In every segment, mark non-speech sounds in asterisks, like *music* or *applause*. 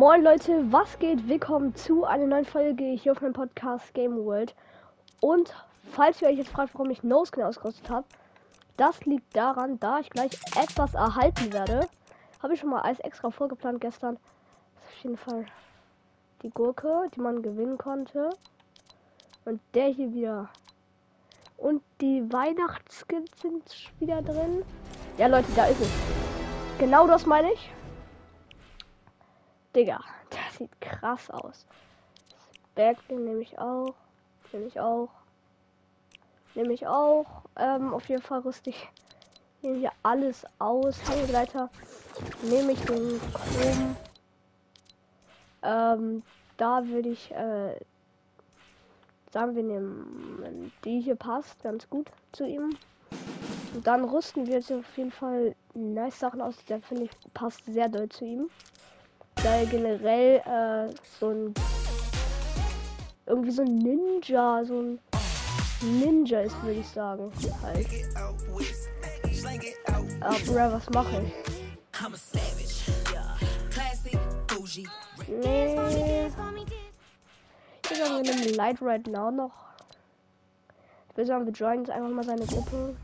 Moin Leute, was geht? Willkommen zu einer neuen Folge hier auf meinem Podcast Game World. Und falls ihr euch jetzt fragt, warum ich No Skin ausgerüstet habe, das liegt daran, da ich gleich etwas erhalten werde. Habe ich schon mal als extra vorgeplant gestern. Das ist auf jeden Fall die Gurke, die man gewinnen konnte. Und der hier wieder. Und die Weihnachtsskins sind wieder drin. Ja Leute, da ist es. Genau das meine ich. Digga, *laughs* das sieht krass aus. Bergling nehme ich auch. Nehme ich auch. Nehme ich auch. Ähm, auf jeden Fall rüste ich nehme hier alles aus. Hangleiter nehme ich den Chrom. Ähm, da würde ich äh, sagen, wir nehmen die hier passt ganz gut zu ihm. Und dann rüsten wir jetzt auf jeden Fall nice Sachen aus. Der finde ich passt sehr doll zu ihm da generell äh, so ein irgendwie so ein Ninja, so ein Ninja ist, würde ich sagen. Halt. Aber was mache ich? Nee. Ich würde sagen, wir nehmen Light Right Now noch. Ich würde sagen, wir joinen jetzt einfach mal seine Gruppe.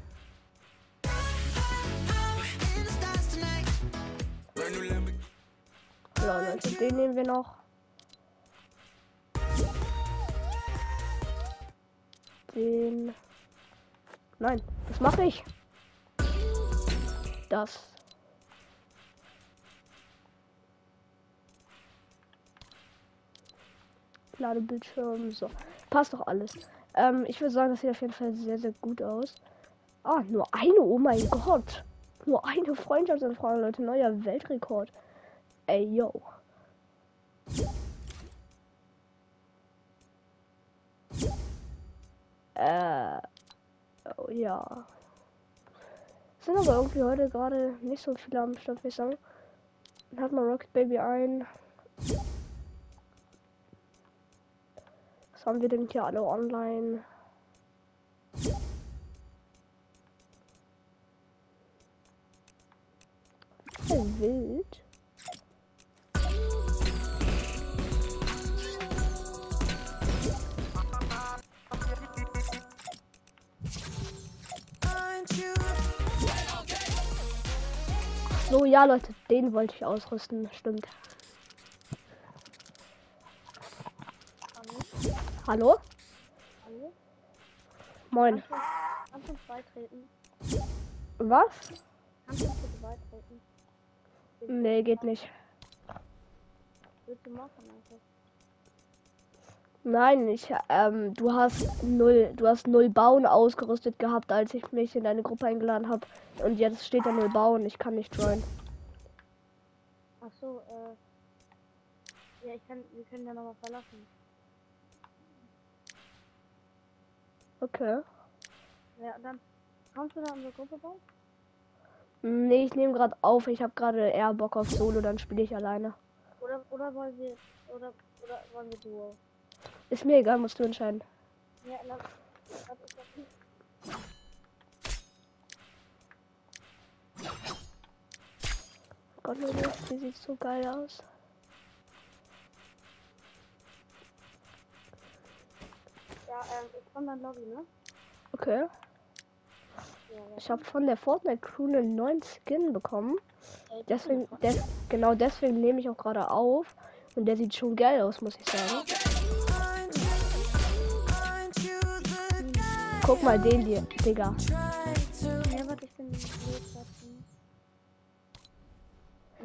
Leute, den nehmen wir noch. Den. Nein, was mache ich? Das. Ladebildschirm, so. Passt doch alles. Ähm, ich würde sagen, das sieht auf jeden Fall sehr, sehr gut aus. Ah, nur eine, oh mein Gott. Nur eine Freundschaftsanfrage, Leute. Neuer Weltrekord. Ey, yo. Äh. Oh, ja. Sind aber irgendwie heute gerade nicht so viele am Start, ich sagen. Dann hat man Rocket Baby ein. Was haben wir denn hier alle online? Wild. So, ja, Leute, den wollte ich ausrüsten. Stimmt. Hallo? Hallo? Moin. Kannst du beitreten? Was? Kannst du bitte beitreten? Nee, geht nicht. Willst du machen einfach? Nein, ich, ähm, du hast null, du hast null Bauen ausgerüstet gehabt, als ich mich in deine Gruppe eingeladen habe. Und jetzt steht da null Bauen, ich kann nicht joinen. Ach so, äh, ja, ich kann, wir können ja nochmal verlassen. Okay. Ja, dann kommst du da unsere Gruppe bauen? Nee, ich nehme gerade auf. Ich habe gerade eher Bock auf Solo, dann spiele ich alleine. Oder, oder wollen wir, oder, oder wollen wir Duo? Ist mir egal, musst du entscheiden. Ja, Gott, Leute, die sieht so geil aus. Ja, ähm, ich komm dann Lobby, ne? Okay. ich habe von der Fortnite Crew einen neuen Skin bekommen. Deswegen, des, genau deswegen nehme ich auch gerade auf. Und der sieht schon geil aus, muss ich sagen. Guck mal den hier, Digga. Ja, warte, ich bin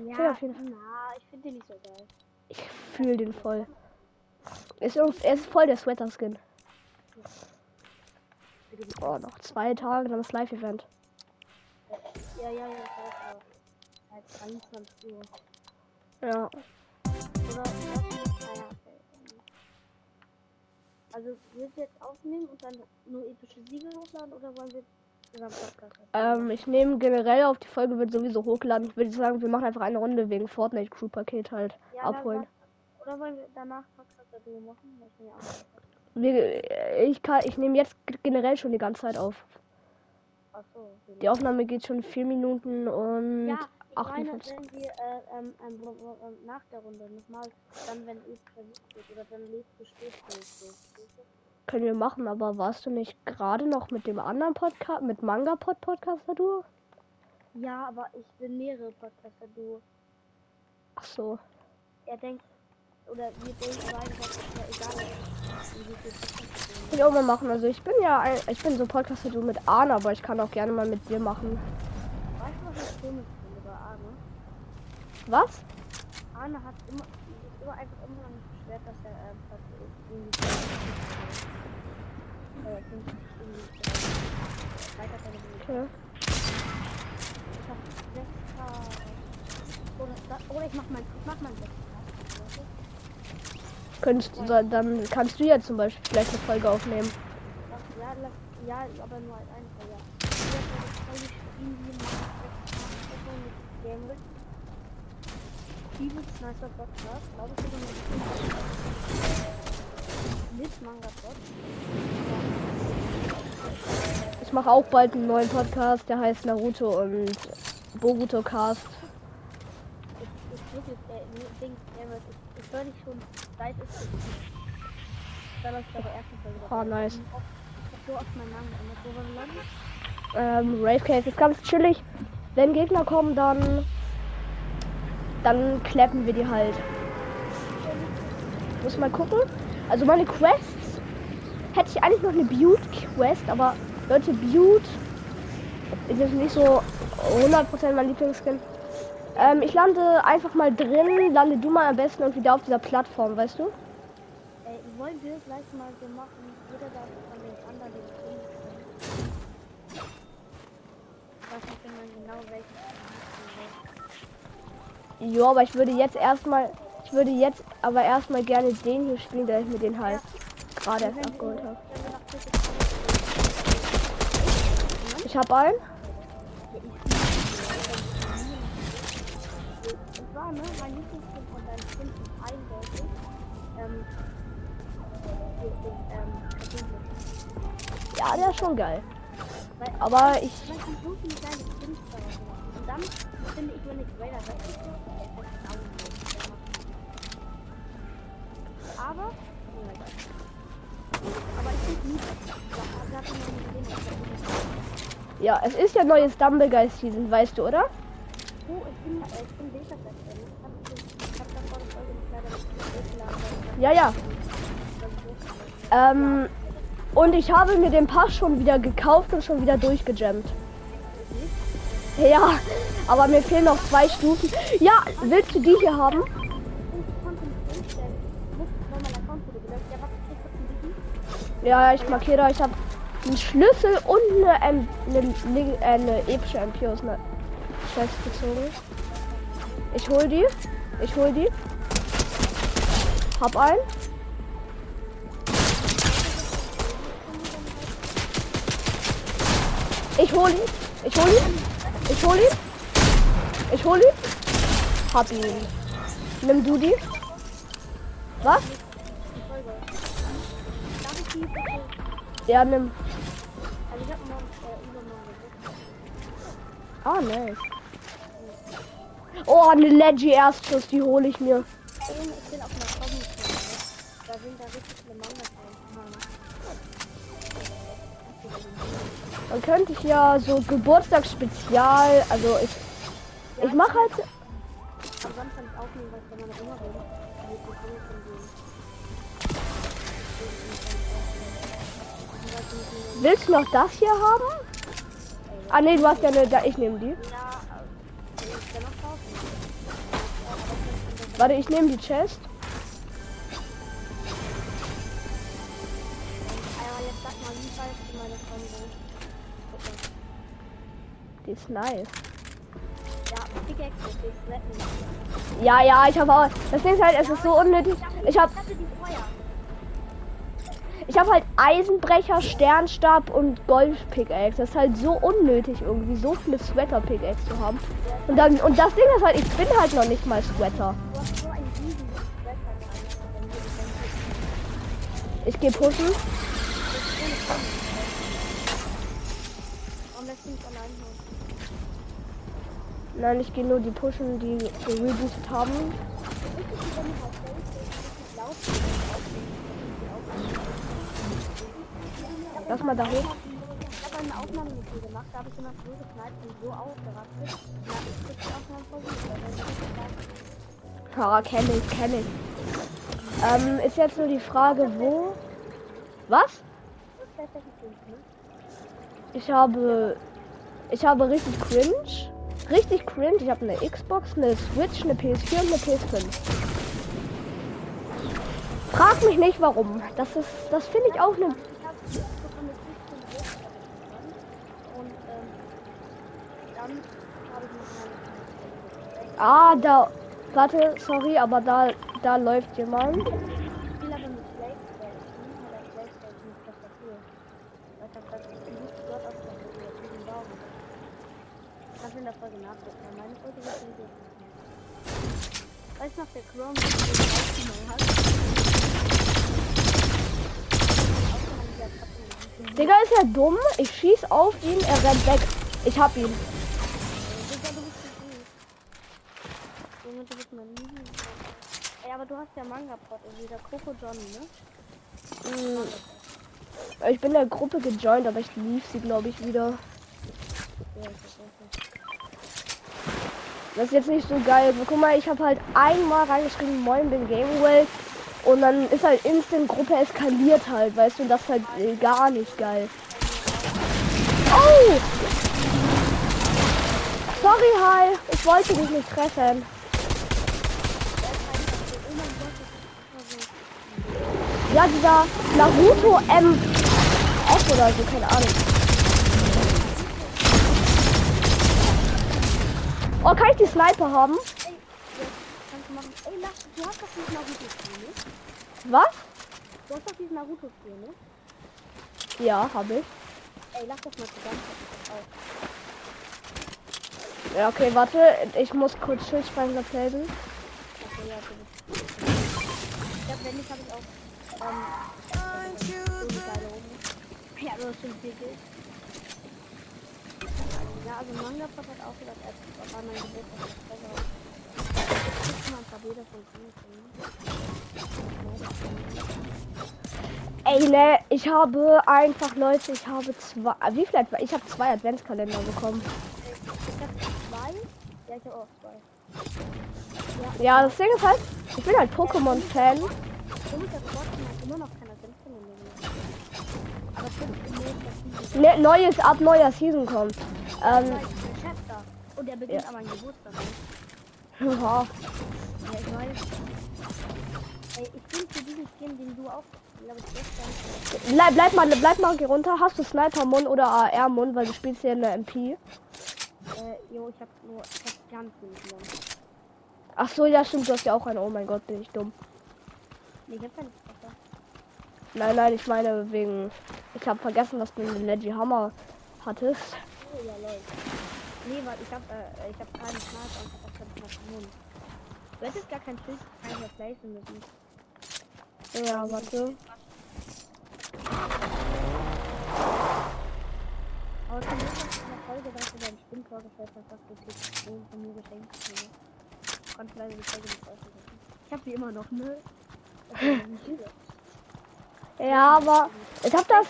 Ja, Fall. Na, ich finde den nicht so geil. Ich fühle den voll. Ist, er ist voll der Sweater-Skin. Oh, noch zwei Tage, dann das Live-Event. Ja, ja, ja, 23 Uhr. Ja. Also willst du jetzt aufnehmen und dann nur epische Siege hochladen oder wollen wir ähm, ich nehme generell auf die Folge wird sowieso hochgeladen. Ich würde sagen, wir machen einfach eine Runde wegen Fortnite Crew Paket halt ja, abholen. Oder wollen wir danach Podcast Duo machen? Wir, ich kann, ich nehme jetzt generell schon die ganze Zeit auf. So, die Aufnahme geht schon vier Minuten und ja, 58. wenn wir äh, ähm, ähm, ähm, nach der Runde nochmal, dann wenn es versucht wird oder dann lebst du stehst du so. Weißt du? Können wir machen, aber warst du nicht gerade noch mit dem anderen Podcast, mit Manga Pod Podcaster du? Ja, aber ich bin mehrere Podcaster, du. Ach so. Er denkt, oder wir denken beide, dass es ja egal ist, Kann ich auch mal machen. Also ich bin ja ein, ich bin so Podcaster du mit Arne, aber ich kann auch gerne mal mit dir machen. Weißt du, was Arne? Was? Arne hat immer, immer einfach immer noch nicht beschwert, dass er ähm, fast irgendwie äh. Okay. Ich hab 6K. Oder, oder ich mach mein, ich mach mein 6K. weißt du? Könntest du, da- dann kannst du ja zum Beispiel vielleicht eine Folge aufnehmen. Ja, ja, aber nur als eine Folge. Ja. Ich hab eine Folge spielen, die macht 6K mit Game Übelst nicer Podcast, glaube ich, sogar mit Manga Pod. Ich mache auch bald einen neuen Podcast, der heißt Naruto und Boruto Cast. Ich, ich höre dich schon seit es läuft bei der ersten Folge. Ah, nice. Ähm, Rave Cave ist ganz chillig. Wenn Gegner kommen, dann dann klappen wir die halt. Muss mal gucken. Also meine Quests hätte ich eigentlich noch eine Butte Quest, aber Leute, Butte ist jetzt nicht so 100% mein Lieblingsskin. Ähm, ich lande einfach mal drin, lande du mal am besten und wieder auf dieser Plattform, weißt du? Ey, wollen wir gleich mal so machen, jeder darf von den anderen den Ich weiß nicht genau welchen. Ja, aber ich würde jetzt erstmal, ich würde jetzt aber erstmal gerne den hier spielen, der ich mir den halt gerade erst abgeholt habe. Ich habe einen. Ne, mein Lieblingsfilm von deinem Film ist eindeutig. Ähm, ähm. Ja, der ist schon geil. Weil- Aber ich, Und dann finde ich, wenn ich Raider weg ist, der ist sauber. Der macht- Aber, oh. Aber ich finde nicht, hat man gesehen, ja, es ist ja neues Dumbleguy Season, weißt du, oder? Oh, ich bin, äh, ich bin Ja, ja. Ähm, und ich habe mir den Pass schon wieder gekauft und schon wieder durchgejammt. Ja, aber mir fehlen noch zwei Stufen. Ja, willst du die hier haben? Ja, ich markiere. Ich habe einen Schlüssel und eine, eine, eine, eine epische MP aus einer Chest gezogen. Ich hol die. Ich hol die. Hab einen. Ich hol ihn. Ich hol ihn. Ich hol ihn. Ich hol ihn. Hab ihn. Nimm du die. Was? Ja, nimm. Ah, nice. Oh, eine Leggy Erstschuss, die hole ich mir. Da sind da richtig viele Mangas Dann könnte ich ja so Geburtstagsspezial, also ich, ich mache halt, willst du noch das hier haben? Ah nee, du hast ja eine, da, ich nehme die. Warte, ich nehme die Chest. Ist nice. Ja. Ja, ich habe auch, das Ding ist halt, es ist so unnötig. Ich habe Ich habe halt Eisenbrecher, Sternstab und Golf-Pickaxe. Das ist halt so unnötig irgendwie, so viele Sweater-Pickaxe zu haben. Und dann, und das Ding ist halt, ich bin halt noch nicht mal Sweater. Ich gehe pushen. Warum lässt du mich allein hier? Nein, ich gehe nur die pushen, die gerebootet haben. Lass mal da hoch. Ich habe eine Aufnahme mit dir gemacht, da habe ich immer so geknallt und so aufgerastet. Da habe ich die Aufnahme versucht. Ja, kenne ich, kenne ich. Ähm, ist jetzt nur die Frage, wo. Was? Ich habe. Ich habe richtig cringe. Richtig cringe. Ich habe eine Xbox, eine Switch, eine PS4 und eine PS5. Frag mich nicht warum. Das ist. Das finde ich auch eine. Ähm, Ah, da. Warte, sorry, aber da. Da läuft jemand. Ich spiele aber mit Playstation, mit der Playstation mit Tastatur. Weil ich hab das nicht dort auf der Tastatur, diesen Baum. Kannst du in der Folge nachgucken, meine Folge wird nicht. Weißt du noch, der Chrome, den du aufgenommen Kappe. Digga ist ja dumm. Ich schieß auf ihn, er rennt weg. Ich hab ihn. Ey, aber du hast ja Manga-Pod, irgendwie der Coco Johnny, ne? Ich bin der Gruppe gejoint, aber ich lief sie, glaube ich, wieder. Ja, ich. Das ist jetzt nicht so geil. Guck mal, ich habe halt einmal reingeschrieben, moin, bin Gamewell. Und dann ist halt instant Gruppe eskaliert halt, weißt du, und das ist halt äh, gar nicht geil. Oh! Sorry, Hi. Ich wollte dich nicht treffen. Ja, dieser Naruto M F oder so, keine Ahnung. Oh, kann ich die Sniper haben? Ey. Ey, Lach, du hast doch diesen Naruto-Spiel, ne? Was? Du hast doch diesen Naruto-Spiel, ne? Ja, habe ich. Ey, lach das mal zusammen. Auf. Ja, okay, warte. Ich muss kurz Schildspeicher playen. Okay, ja, du bist. Ja, wenn nicht, habe ich auch. Ähm. Ja, schon viel Geld. Ja, also Manga Pop hat auch gesagt, er war mein Geburtstag. Also, ich mal ein paar Bilder von. Ey, ne, ich habe einfach, Leute, ich habe zwei. Wie viel? Ich habe zwei Adventskalender bekommen. Ich hab zwei. Ja, ich hab auch zwei. Ja, das Ding ist halt, ich bin halt Pokémon-Fan. Ist. Aber Season. Ne, neues ab neuer Season kommt. Ähm. Und der beginnt Ja. an meinem Geburtstag. ja, Ja, ich weiß. Ey, ich bin für diesen Stream, den du auch, glaube ich, gestern. bleib, bleib mal, bleib mal hier runter. Hast du Sniper-Mon oder AR-Mon, weil du spielst hier in der MP? Äh, jo, ich hab nur, ich hab ganz wenig. Ach so, ja, stimmt, du hast ja auch eine. Oh mein Gott, bin ich dumm. Nee, ich hab keine Chapter. Nein, nein, ich meine wegen. Ich habe vergessen, dass du einen Leggy Hammer hattest. Oh ja, Leute. Nee, weil ich hab, äh, ich hab keinen Sniper und hab auch keine Sniper. Du hättest gar kein Schild einfach placen müssen. Ja, warte. Aber zum Glück hast du in der Folge, dass du deinen Spind vorgestellt hast, dass du Tipps von mir geschenkt hast. Ich konnte leider die Folge nicht aussetzen. Ich hab die immer noch, ne? Das *laughs* ja aber ich habe das,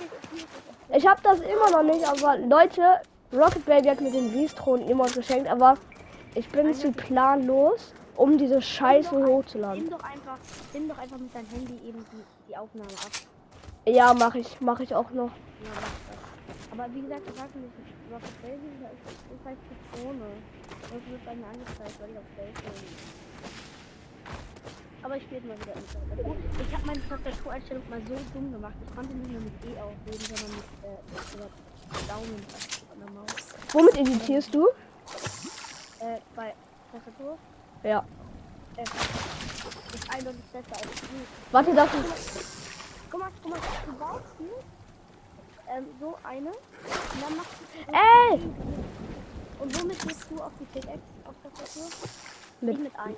ich habe das immer noch nicht. Aber Leute, Rocket Baby hat mir den Wiesthron immer geschenkt, aber ich bin zu planlos, um diese Scheiße Nimm hochzuladen. Nimm doch einfach, nimm doch einfach mit deinem Handy eben die, die Aufnahme ab. Ja, mache ich, mache ich auch noch. Ja, mach das. Aber wie gesagt, ich sag nicht, Rocket Baby ist, halt Zitrone. Das wird bei mir angezeigt, weil ich auf bin. Aber ich spiele mal wieder Tastatur. Ich habe meine Tastatureinstellung mal so dumm gemacht. Ich konnte nicht mehr mit E auflegen, sondern mit, äh, Daumen. Womit editierst du? Äh, bei Tastatur Ja. äh, ist eindeutig besser als die. Warte, das ist. Guck mal, guck mal, du baust hier ähm, so eine und dann machst du. Ey! Und womit gehst du auf die Pickaxe auf Tastatur? Mit, mit ein.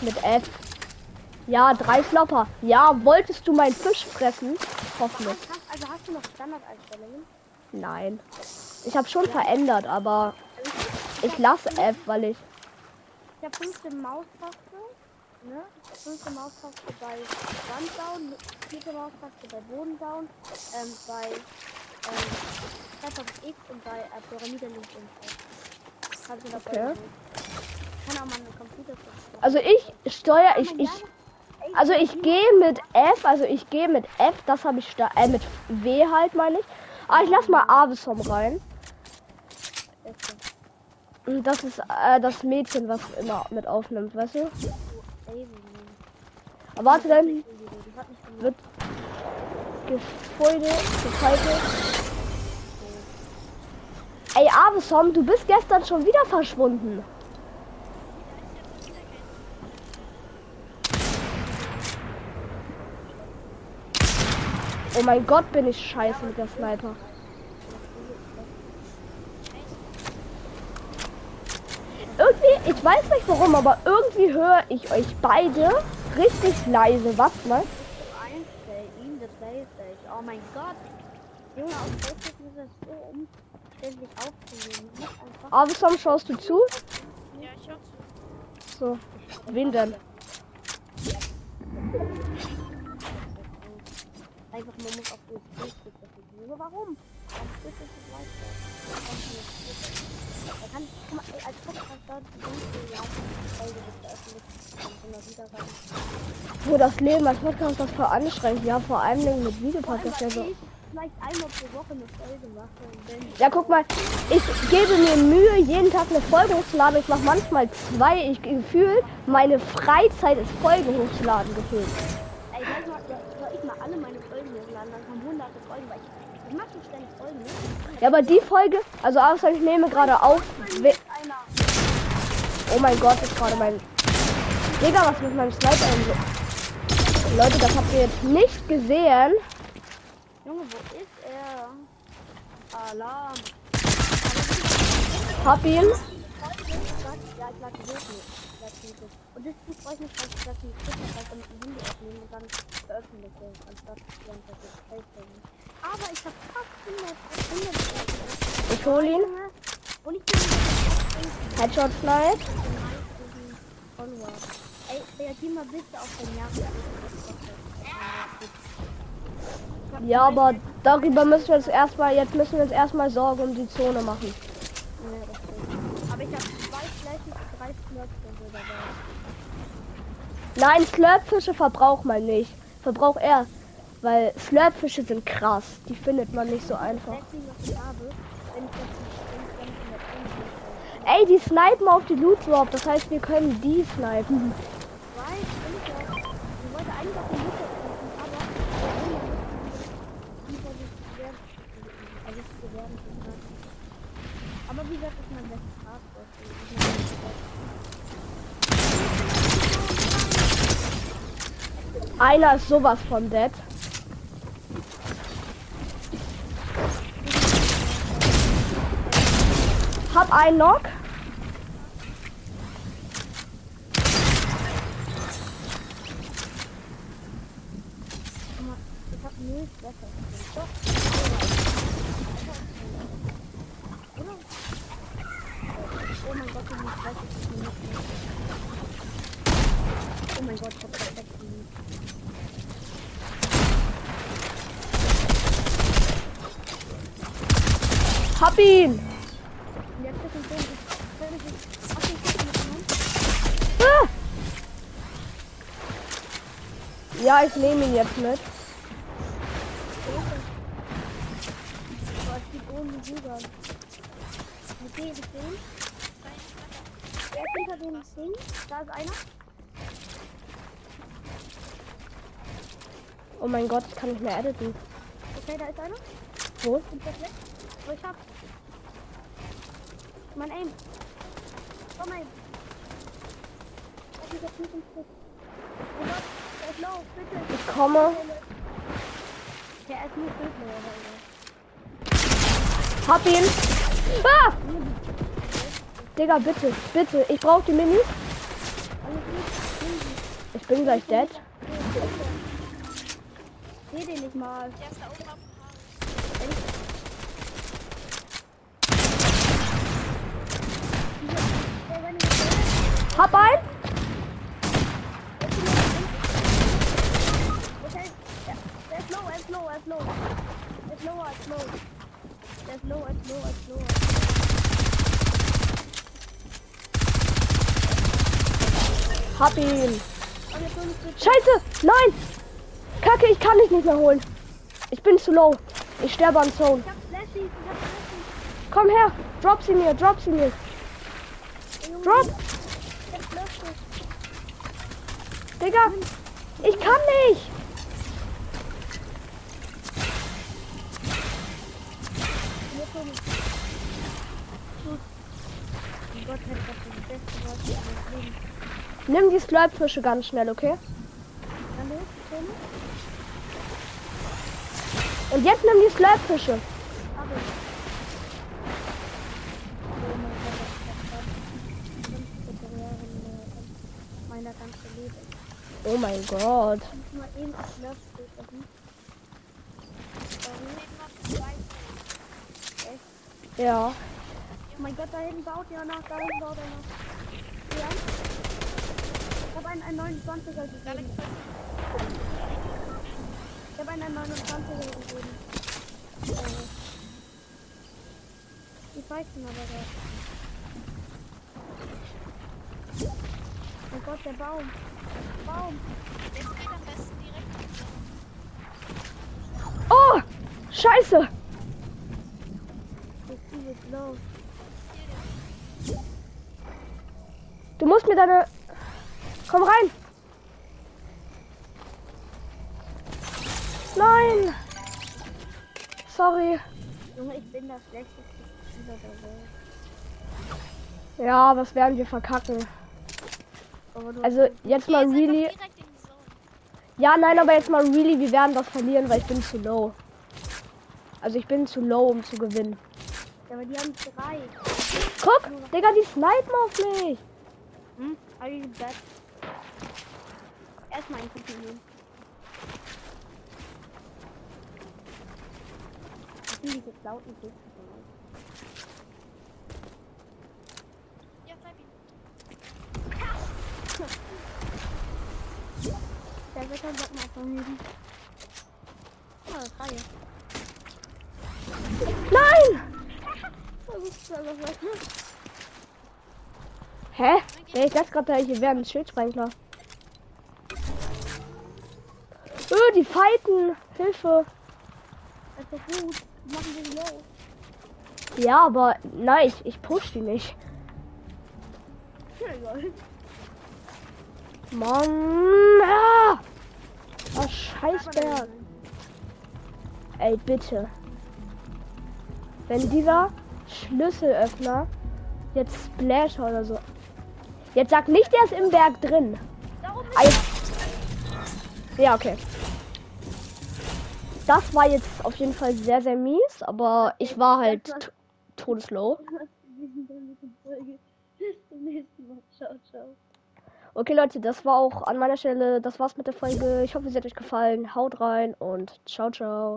mit F. Ja, drei Flopper. Ja, wolltest du meinen Fisch fressen? Hoffentlich. Hast, also hast du noch Standardeinstellungen? Nein. Ich habe schon verändert, aber Ich lasse F, weil ich. Ich habe fünfte Maustaste, ne? Fünfte Maustaste bei Wand down, vierte Maustaste bei Boden down, ähm, bei ähm, X und bei äh, Pyramide links und du dabei Okay. Kann auch mal einen Computer. Also ich steuere, ich, ich. Also ich gehe mit F, also ich gehe mit F, das habe ich sta- äh, mit W halt meine ich. Aber ich lass mal Avesom rein. Und das ist äh, das Mädchen, was immer mit aufnimmt, weißt du? Aber warte dann, wird Gebäude gefaltet. Ey, Avesom, du bist gestern schon wieder verschwunden. Oh mein Gott, bin ich scheiße mit der Sniper. Irgendwie, ich weiß nicht warum, aber irgendwie höre ich euch beide richtig leise. Was Playstation. Oh mein Gott. Junge, auf Facebook ist es so umständlich aufzunehmen. Einfach Avesom, schaust du zu? Ja, ich hör zu. So. Wen denn? *laughs* *laughs* Einfach, man muss auf USB-Stick dafür Junge, warum? Ist das nicht leichter? Er kann, guck mal, ey, als die Folge wird veröffentlicht. Rein. Wo das Leben als Podcast das voll anstrengend. Ja, vor allem mit Videopodcast ja so. ich vielleicht einmal pro Woche eine Folge mache und wenn Ja, guck mal, ich gebe mir Mühe, jeden Tag eine Folge hochzuladen. Ich mache manchmal zwei. Ich gefühlt, meine Freizeit ist Folgen hochzuladen gefühlt. Ey, soll ich mal, ja, soll ich mal alle meine Folgen hochladen? Dann kommen hunderte Folgen, weil ich, ich mache nicht ständig Folgen, ne? Ja, aber die Folge, also außer ich nehme gerade auf. Oh mein Gott, ist gerade mein. Digga, was mit meinem Sniper so? Leute, das habt ihr jetzt nicht gesehen. Junge, wo ist er? Alarm. Hab ihn. Ja, ich. Und freue ich mich, dass ich das nicht mit dem Handy aufnehmen und dann veröffentliche, anstatt die ganze Zeit das Facebook. Aber ich habe fast 100, 100 Ich hol ihn. Und ich bin Headshot. Follower. Ey, reagier mal bitte auf den Jahres. Ja, aber darüber müssen wir uns erstmal, jetzt müssen wir uns erstmal Sorgen um die Zone machen. Aber ich zwei Flächen drei dabei. Nein, Slurpfische verbraucht man nicht. Verbraucht er. Weil Slurpfische sind krass. Die findet man nicht so einfach. Ey, die snipen auf die Loot Drop. Das heißt, wir können die snipen. Einer ist sowas von dead. Hab einen Ich hab null Treffer. Doch. Oder? Oh mein Gott, ich muss weiß, ich bin nicht mehr. Oh mein Gott, ich hab perfekt geliebt. Hab ihn. Und jetzt ist es so, ich werde sich. Ach, ich hab ihn mitgenommen. Ah! Ja, ich nehme ihn jetzt mit. Okay, ich ihn. Er ist hinter dem Ding. Da ist einer. Oh mein Gott, ich kann nicht mehr editen. Okay, da ist einer. Wo? Bin fast weg. Aber ich hab. Mein Aim. Komm mal. Ich hab jetzt nicht im Stück. Oh Gott, Ich komme. Der ist nur Bildler, aber Hab ihn. Ah! Digga, bitte, bitte. Ich brauche die Minis. Sie. Ich bin gleich dead. Seh den nicht mal. Der ist da oben auf dem Haus. Der rennt nicht Hab ein. Okay, ja, der ist low, er ist low, ist low. Ist low. Ist low, ist low, ist low. Hab ihn. Scheiße. Nein. Kacke, ich kann dich nicht mehr holen. Ich bin zu low. Ich sterbe an Zone. Komm her. Drop sie mir. Drop sie mir. Drop. Digga. Ich kann nicht. Gut. Mein Gott, hätte das beste Wort meines Lebens. Nimm die Slurpfische ganz schnell, okay? Und jetzt nimm die Slurpfische. Oh mein Gott, die Leben. Ja. Oh mein Gott, da hinten baut ja noch, da hinten baut er noch. Ja. Ich habe einen, einen 29er Galaxy gegeben. Ich habe einen, einen 29er gegeben. Äh, die pfeifen aber da. Oh Gott, der Baum. Baum. Das geht am besten direkt Oh! Scheiße! Das ist übelst low. Du musst mir deine. Komm rein! Nein! Sorry. Junge, ich bin der schlechteste Spieler der Welt. Ja, was werden wir verkacken? Aber du Also jetzt mal really. einfach direkt in die Zone. Ja, nein, aber jetzt mal really, wir werden das verlieren, weil ich bin zu low. Also ich bin zu low, um zu gewinnen. Ja, aber die haben drei. Guck, Digga, die snipen auf mich. Hm? Are you back? Erstmal ein Kuchen nehmen. Das sind diese lauten Kuchen. Ja, bleib ihn. *laughs* Der wird dann Bock. Ah, das Reihe. Nein! *laughs* Das ist aber was. Hä? Ja, ich dachte gerade, hier wäre ein Schildsprengler. Öh, die fighten. Hilfe. Das ist gut. Machen den low. Ja, aber nein, ich, ich push die nicht. Mann. Ah! Oh, Scheißberg. Ey, bitte. Wenn dieser Schlüsselöffner jetzt Splash oder so. Jetzt sag nicht, der ist im Berg drin. Darum Ah, Ja, okay. Das war jetzt auf jeden Fall sehr, sehr mies, aber ich war halt todeslow. *laughs* Okay, Leute, das war auch an meiner Stelle, das war's mit der Folge. Ich hoffe, sie hat euch gefallen. Haut rein und ciao, ciao.